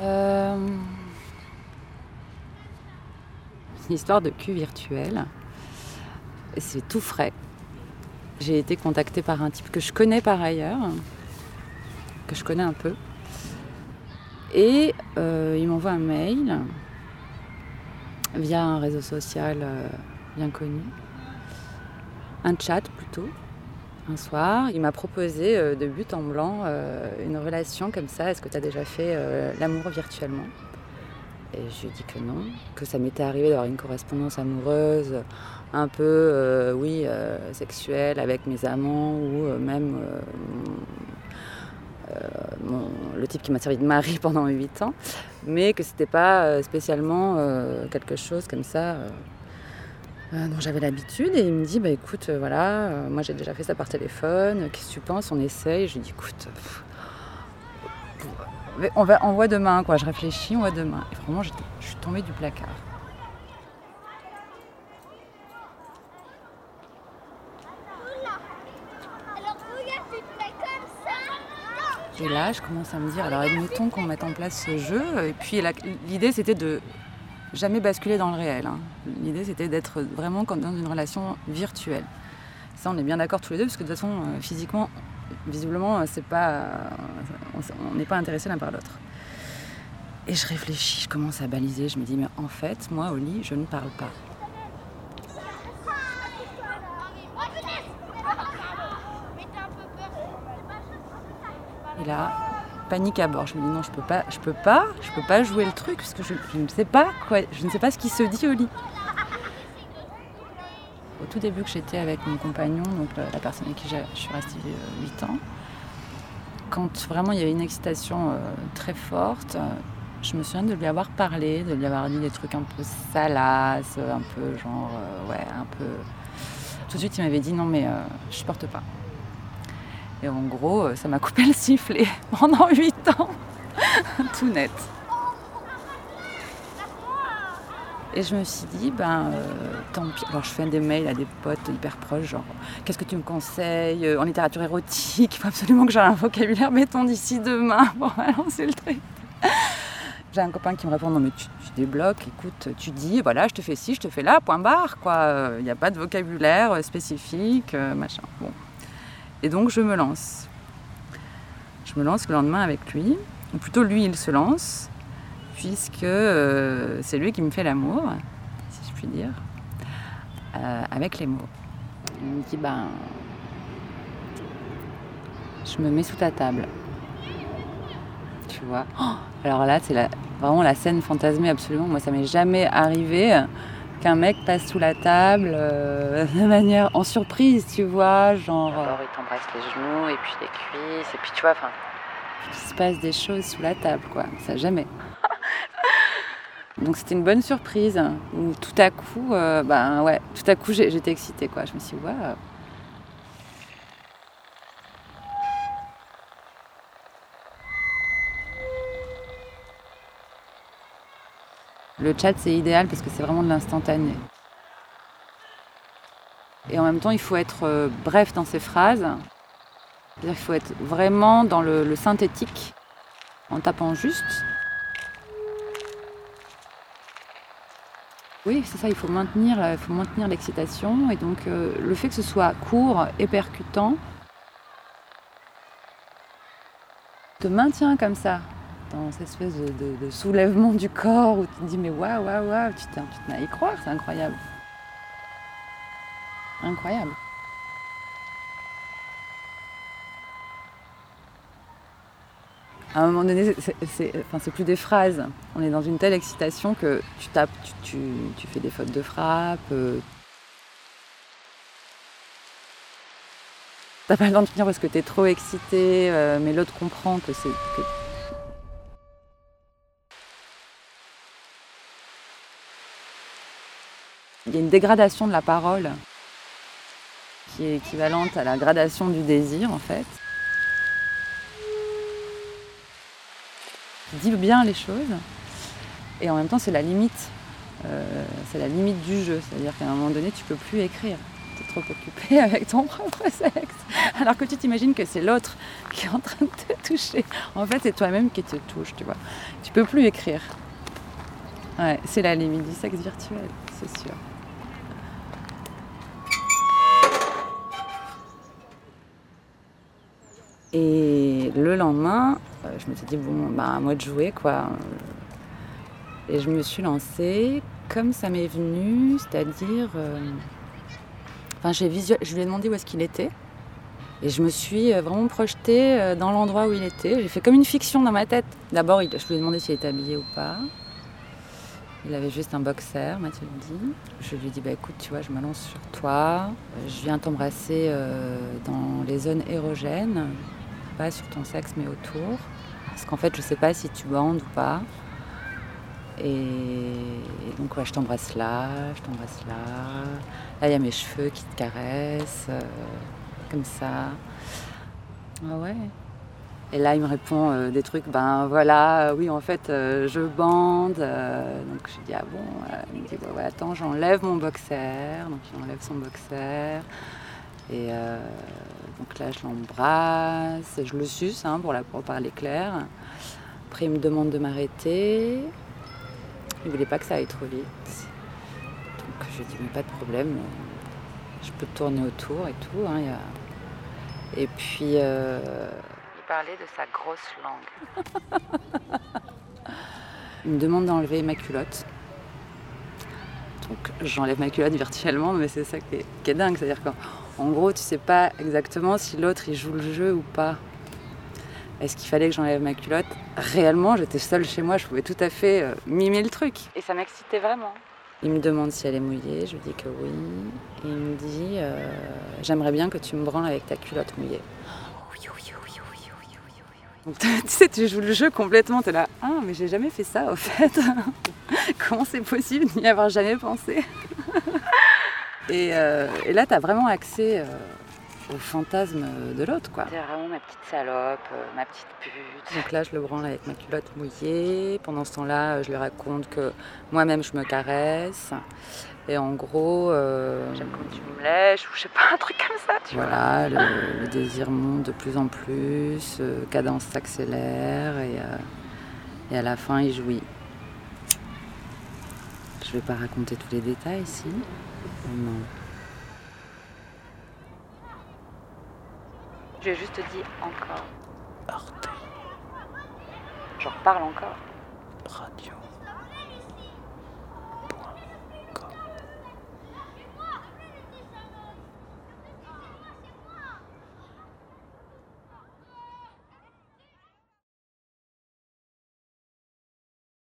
Euh, C'est une histoire de cul virtuel. C'est tout frais. J'ai été contactée par un type que je connais par ailleurs, que je connais un peu. Et euh, il m'envoie un mail via un réseau social euh, bien connu, un chat plutôt. Un soir, il m'a proposé euh, de but en blanc euh, une relation comme ça. Est-ce que tu as déjà fait euh, l'amour virtuellement? Et je lui ai dit que non, que ça m'était arrivé d'avoir une correspondance amoureuse un peu, oui, sexuelle avec mes amants ou même le type qui m'a servi de mari pendant 8 ans, mais que c'était pas spécialement quelque chose comme ça. Euh, dont j'avais l'habitude et il me dit bah écoute euh, voilà euh, moi j'ai déjà fait ça par téléphone qu'est-ce que tu penses on essaye. Je lui dis écoute on va on voit demain quoi. Je réfléchis on voit demain. Et vraiment je suis tombée du placard. Et là je commence à me dire alors admettons qu'on mette en place ce jeu. Et puis l'idée c'était de jamais basculer dans le réel hein. l'idée c'était d'être vraiment dans une relation virtuelle ça on est bien d'accord tous les deux parce que de toute façon euh, physiquement visiblement euh, c'est pas euh, on n'est pas intéressés l'un par l'autre et je réfléchis je commence à baliser je me dis mais en fait moi au lit je ne parle pas. Et là, panique à bord. Je me dis non, je peux pas, je peux pas, je peux pas jouer le truc parce que je, ne sais pas quoi, je ne sais pas ce qui se dit au lit. Au tout début que j'étais avec mon compagnon, donc la, la personne avec qui je suis restée 8 ans, quand vraiment il y avait une excitation euh, très forte, euh, je me souviens de lui avoir parlé, de lui avoir dit des trucs un peu salaces, un peu genre, euh, ouais, un peu. Tout de suite, il m'avait dit non, mais euh, je supporte pas. Et en gros, euh, ça m'a coupé le sifflet pendant 8 ans. Tout net. Et je me suis dit, ben, euh, tant pis. Alors, je fais des mails à des potes hyper proches, genre, qu'est-ce que tu me conseilles euh, en littérature érotique Il faut absolument que j'ai un vocabulaire béton d'ici demain pour balancer le truc. J'ai un copain qui me répond, non, mais tu, tu débloques, écoute, tu dis, voilà, je te fais ci, je te fais là, point barre, quoi. Il n'y a pas de vocabulaire spécifique, machin. Bon. Et donc je me lance. Je me lance le lendemain avec lui, ou plutôt lui il se lance, puisque euh, c'est lui qui me fait l'amour, si je puis dire, euh, avec les mots. Il me dit ben, je me mets sous ta table. Tu vois? Oh Alors là c'est la, vraiment la scène fantasmée absolument. Moi ça m'est jamais arrivé qu'un mec passe sous la table euh, de manière en surprise, tu vois, genre. Il t'embrasse les genoux et puis les cuisses et puis tu vois, enfin, il se passe des choses sous la table, quoi. Ça jamais. Donc c'était une bonne surprise où tout à coup, euh, ben ouais, tout à coup j'étais excitée, quoi. Je me suis dit, waouh. Le chat, c'est idéal parce que c'est vraiment de l'instantané. Et en même temps, il faut être euh, bref dans ses phrases. Qu'il faut être vraiment dans le, synthétique, en tapant juste. Oui, c'est ça, il faut maintenir, euh, il l'excitation. Et donc, euh, le fait que ce soit court et percutant te maintient comme ça, dans cette espèce de, soulèvement du corps où tu te dis, mais waouh, waouh, waouh, tu t'en- à y croire, c'est incroyable. Incroyable. À un moment donné, c'est- enfin, plus des phrases. On est dans une telle excitation que tu tapes, tu, tu- tu fais des fautes de frappe. euh. T'as pas le temps de finir parce que t'es trop excité, euh, mais l'autre comprend que c'est. Il y a une dégradation de la parole qui est équivalente à la gradation du désir en fait. Tu dis bien les choses et en même temps c'est la limite. Euh, c'est la limite du jeu, c'est-à-dire qu'à un moment donné tu peux plus écrire. t'es trop occupé avec ton propre sexe. Alors que tu t'imagines que c'est l'autre qui est en train de te toucher. En fait, c'est toi-même qui te touche, tu vois. Tu peux plus écrire. Ouais, c'est la limite du sexe virtuel, c'est sûr. Et le lendemain, euh, je me suis dit, bon, bah, à moi de jouer, quoi. Et je me suis lancée comme ça m'est venu, c'est-à-dire. euh, Enfin, j'ai je lui ai demandé où est-ce qu'il était. Et je me suis euh, vraiment projetée dans l'endroit où il était. J'ai fait comme une fiction dans ma tête. D'abord, je lui ai demandé s'il était habillé ou pas. Il avait juste un boxer, Mathieu me dit. Je lui ai dit, bah écoute, tu vois, je me lance sur toi. Je viens t'embrasser dans les zones érogènes, sur ton sexe, mais autour. Parce qu'en fait, je sais pas si tu bandes ou pas. Et donc, ouais, je t'embrasse là, je t'embrasse là. Là, il y a mes cheveux qui te caressent, euh, comme ça. Ah ouais. Et là, il me répond euh, des trucs, ben voilà, euh, oui, en fait, je bande. donc, je dis, ah bon Il me dit, bah, ouais, attends, j'enlève mon boxer. Donc, il enlève son boxer. Et donc là, je l'embrasse, je le suce hein, pour, la, pour parler clair. Après, il me demande de m'arrêter. Il voulait pas que ça aille trop vite. Donc, je lui dis, mais pas de problème, je peux tourner autour et tout. hein, il y a- Et puis, euh, il parlait de sa grosse langue. il me demande d'enlever ma culotte. Donc j'enlève ma culotte virtuellement, mais c'est ça qui est, qui est dingue. C'est-à-dire qu'en en gros, tu sais pas exactement si l'autre il joue le jeu ou pas. Est-ce qu'il fallait que j'enlève ma culotte? Réellement, j'étais seule chez moi, je pouvais tout à fait euh, mimer le truc. Et ça m'excitait vraiment. Il me demande si elle est mouillée, je lui dis que oui. Et il me dit euh, J'aimerais bien que tu me branles avec ta culotte mouillée. Oui, oui, oui, oui, oui, oui, oui, oui. Donc tu sais, tu joues le jeu complètement, t'es là Ah, mais j'ai jamais fait ça au fait. Comment c'est possible n'y avoir jamais pensé? Et, euh, et là, t'as vraiment accès. euh, au fantasme de l'autre, quoi. C'est vraiment ma petite salope, euh, ma petite pute. Donc là, je le branle avec ma culotte mouillée. Pendant ce temps-là, je lui raconte que moi-même, je me caresse. Et en gros, euh, j'aime comme tu me lèches, ou je sais pas, un truc comme ça. Tu voilà, le, le désir monte de plus en plus, euh, cadence s'accélère et, euh, et à la fin, il jouit. Je vais pas raconter tous les détails ici. Non. Je juste dit encore. Arte J'en reparle encore. Radio.